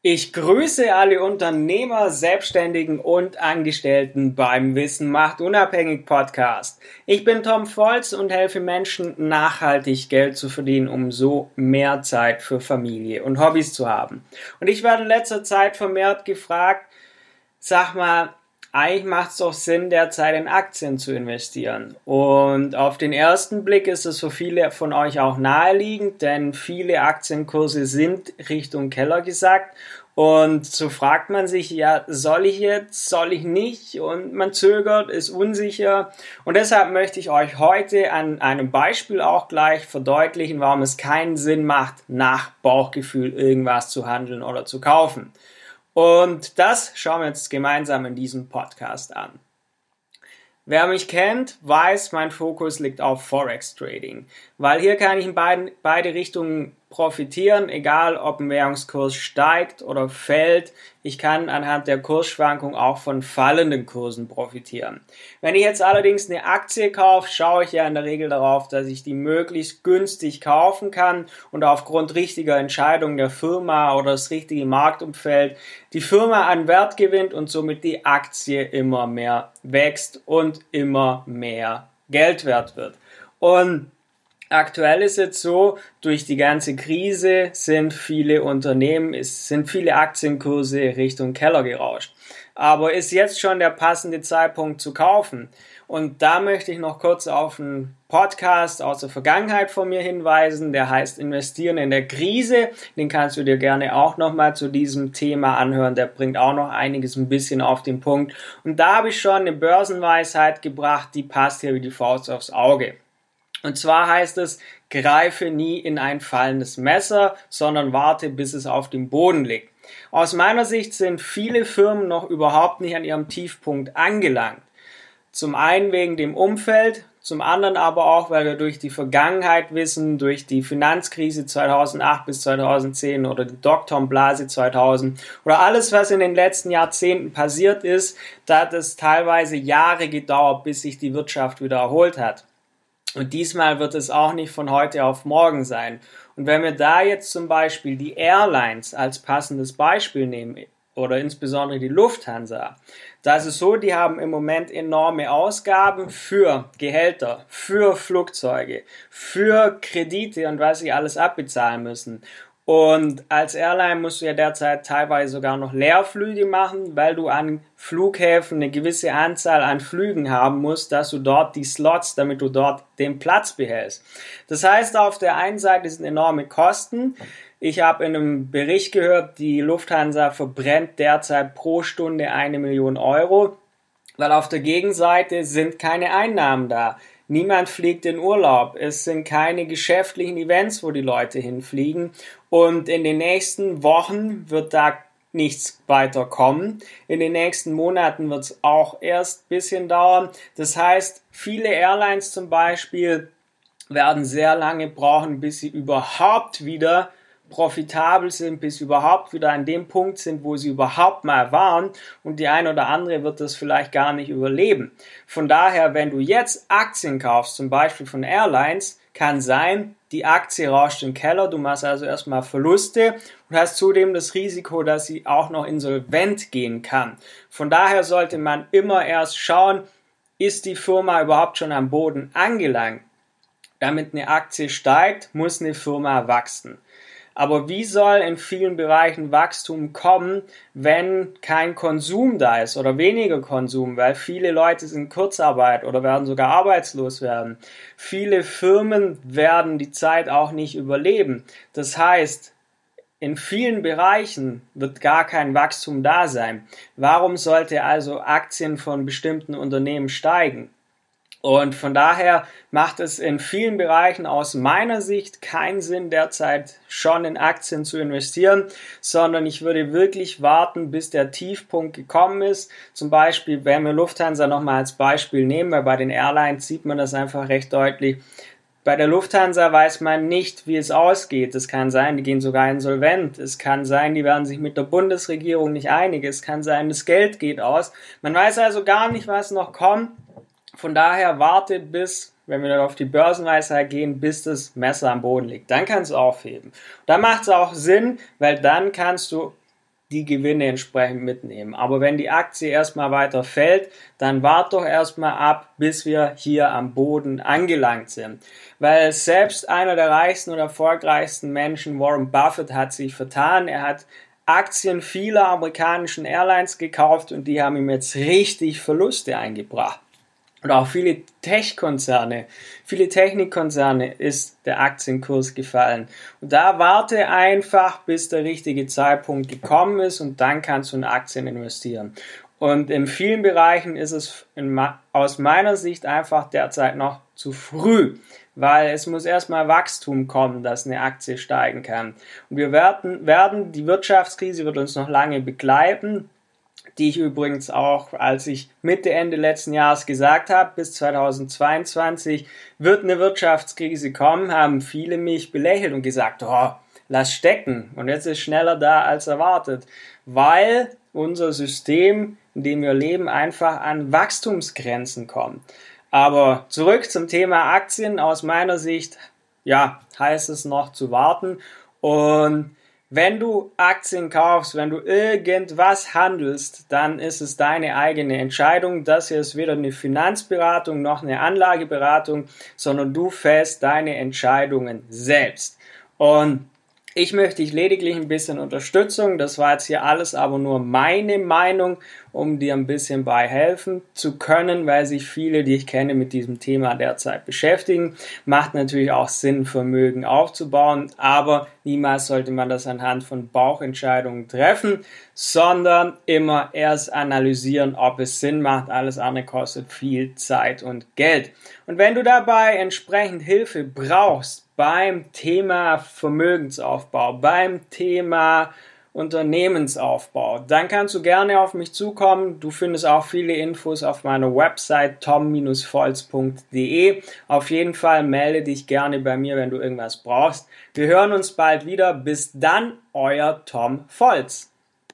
Ich grüße alle Unternehmer, Selbstständigen und Angestellten beim Wissen macht unabhängig Podcast. Ich bin Tom Volz und helfe Menschen nachhaltig Geld zu verdienen, um so mehr Zeit für Familie und Hobbys zu haben. Und ich werde in letzter Zeit vermehrt gefragt, sag mal, eigentlich macht es doch Sinn, derzeit in Aktien zu investieren. Und auf den ersten Blick ist es für viele von euch auch naheliegend, denn viele Aktienkurse sind Richtung Keller gesackt. Und so fragt man sich, ja, soll ich jetzt, soll ich nicht? Und man zögert, ist unsicher. Und deshalb möchte ich euch heute an einem Beispiel auch gleich verdeutlichen, warum es keinen Sinn macht, nach Bauchgefühl irgendwas zu handeln oder zu kaufen. Und das schauen wir uns gemeinsam in diesem Podcast an. Wer mich kennt, weiß, mein Fokus liegt auf Forex Trading, weil hier kann ich in beiden, beide Richtungen profitieren, egal ob ein Währungskurs steigt oder fällt. Ich kann anhand der Kursschwankung auch von fallenden Kursen profitieren. Wenn ich jetzt allerdings eine Aktie kaufe, schaue ich ja in der Regel darauf, dass ich die möglichst günstig kaufen kann und aufgrund richtiger Entscheidungen der Firma oder das richtige Marktumfeld die Firma an Wert gewinnt und somit die Aktie immer mehr wächst und immer mehr Geld wert wird. Und Aktuell ist es so, durch die ganze Krise sind viele Unternehmen, es sind viele Aktienkurse Richtung Keller gerauscht. Aber ist jetzt schon der passende Zeitpunkt zu kaufen? Und da möchte ich noch kurz auf einen Podcast aus der Vergangenheit von mir hinweisen, der heißt Investieren in der Krise. Den kannst du dir gerne auch nochmal zu diesem Thema anhören. Der bringt auch noch einiges ein bisschen auf den Punkt. Und da habe ich schon eine Börsenweisheit gebracht, die passt hier wie die Faust aufs Auge. Und zwar heißt es, greife nie in ein fallendes Messer, sondern warte, bis es auf dem Boden liegt. Aus meiner Sicht sind viele Firmen noch überhaupt nicht an ihrem Tiefpunkt angelangt. Zum einen wegen dem Umfeld, zum anderen aber auch, weil wir durch die Vergangenheit wissen, durch die Finanzkrise 2008 bis 2010 oder die Dotcom-Blase 2000 oder alles, was in den letzten Jahrzehnten passiert ist, da hat es teilweise Jahre gedauert, bis sich die Wirtschaft wieder erholt hat. Und diesmal wird es auch nicht von heute auf morgen sein. Und wenn wir da jetzt zum Beispiel die Airlines als passendes Beispiel nehmen, oder insbesondere die Lufthansa, da ist es so, die haben im Moment enorme Ausgaben für Gehälter, für Flugzeuge, für Kredite und was sie alles abbezahlen müssen. Und als Airline musst du ja derzeit teilweise sogar noch Leerflüge machen, weil du an Flughäfen eine gewisse Anzahl an Flügen haben musst, dass du dort die Slots, damit du dort den Platz behältst. Das heißt, auf der einen Seite sind enorme Kosten. Ich habe in einem Bericht gehört, die Lufthansa verbrennt derzeit pro Stunde eine Million Euro, weil auf der Gegenseite sind keine Einnahmen da. Niemand fliegt in Urlaub. Es sind keine geschäftlichen Events, wo die Leute hinfliegen. Und in den nächsten Wochen wird da nichts weiter kommen. In den nächsten Monaten wird es auch erst ein bisschen dauern. Das heißt, viele Airlines zum Beispiel werden sehr lange brauchen, bis sie überhaupt wieder profitabel sind, bis überhaupt wieder an dem Punkt sind, wo sie überhaupt mal waren und die eine oder andere wird das vielleicht gar nicht überleben. Von daher, wenn du jetzt Aktien kaufst, zum Beispiel von Airlines, kann sein, die Aktie rauscht im Keller, du machst also erstmal Verluste und hast zudem das Risiko, dass sie auch noch insolvent gehen kann. Von daher sollte man immer erst schauen, ist die Firma überhaupt schon am Boden angelangt? Damit eine Aktie steigt, muss eine Firma wachsen. Aber wie soll in vielen Bereichen Wachstum kommen, wenn kein Konsum da ist oder weniger Konsum, weil viele Leute sind Kurzarbeit oder werden sogar arbeitslos werden. Viele Firmen werden die Zeit auch nicht überleben. Das heißt, in vielen Bereichen wird gar kein Wachstum da sein. Warum sollte also Aktien von bestimmten Unternehmen steigen? Und von daher macht es in vielen Bereichen aus meiner Sicht keinen Sinn, derzeit schon in Aktien zu investieren, sondern ich würde wirklich warten, bis der Tiefpunkt gekommen ist. Zum Beispiel, wenn wir Lufthansa nochmal als Beispiel nehmen, weil bei den Airlines sieht man das einfach recht deutlich. Bei der Lufthansa weiß man nicht, wie es ausgeht. Es kann sein, die gehen sogar insolvent. Es kann sein, die werden sich mit der Bundesregierung nicht einig. Es kann sein, das Geld geht aus. Man weiß also gar nicht, was noch kommt. Von daher wartet bis, wenn wir dann auf die Börsenweisheit gehen, bis das Messer am Boden liegt. Dann kannst du aufheben. Da macht es auch Sinn, weil dann kannst du die Gewinne entsprechend mitnehmen. Aber wenn die Aktie erstmal weiter fällt, dann wart doch erstmal ab, bis wir hier am Boden angelangt sind. Weil selbst einer der reichsten und erfolgreichsten Menschen, Warren Buffett, hat sich vertan. Er hat Aktien vieler amerikanischen Airlines gekauft und die haben ihm jetzt richtig Verluste eingebracht. Und auch viele Tech-Konzerne, viele Technikkonzerne ist der Aktienkurs gefallen. Und da warte einfach, bis der richtige Zeitpunkt gekommen ist und dann kannst du in Aktien investieren. Und in vielen Bereichen ist es in, aus meiner Sicht einfach derzeit noch zu früh, weil es muss erstmal Wachstum kommen, dass eine Aktie steigen kann. Und wir werden, werden, die Wirtschaftskrise wird uns noch lange begleiten die ich übrigens auch, als ich Mitte, Ende letzten Jahres gesagt habe, bis 2022 wird eine Wirtschaftskrise kommen, haben viele mich belächelt und gesagt, oh, lass stecken. Und jetzt ist schneller da als erwartet, weil unser System, in dem wir leben, einfach an Wachstumsgrenzen kommt. Aber zurück zum Thema Aktien. Aus meiner Sicht, ja, heißt es noch zu warten. Und wenn du Aktien kaufst, wenn du irgendwas handelst, dann ist es deine eigene Entscheidung. Das hier ist weder eine Finanzberatung noch eine Anlageberatung, sondern du fällst deine Entscheidungen selbst. Und ich möchte dich lediglich ein bisschen Unterstützung. Das war jetzt hier alles aber nur meine Meinung, um dir ein bisschen bei helfen zu können, weil sich viele, die ich kenne, mit diesem Thema derzeit beschäftigen. Macht natürlich auch Sinn, Vermögen aufzubauen, aber niemals sollte man das anhand von Bauchentscheidungen treffen, sondern immer erst analysieren, ob es Sinn macht. Alles andere kostet viel Zeit und Geld. Und wenn du dabei entsprechend Hilfe brauchst, beim Thema Vermögensaufbau, beim Thema Unternehmensaufbau, dann kannst du gerne auf mich zukommen. Du findest auch viele Infos auf meiner Website tom-volz.de. Auf jeden Fall melde dich gerne bei mir, wenn du irgendwas brauchst. Wir hören uns bald wieder. Bis dann, euer Tom Volz.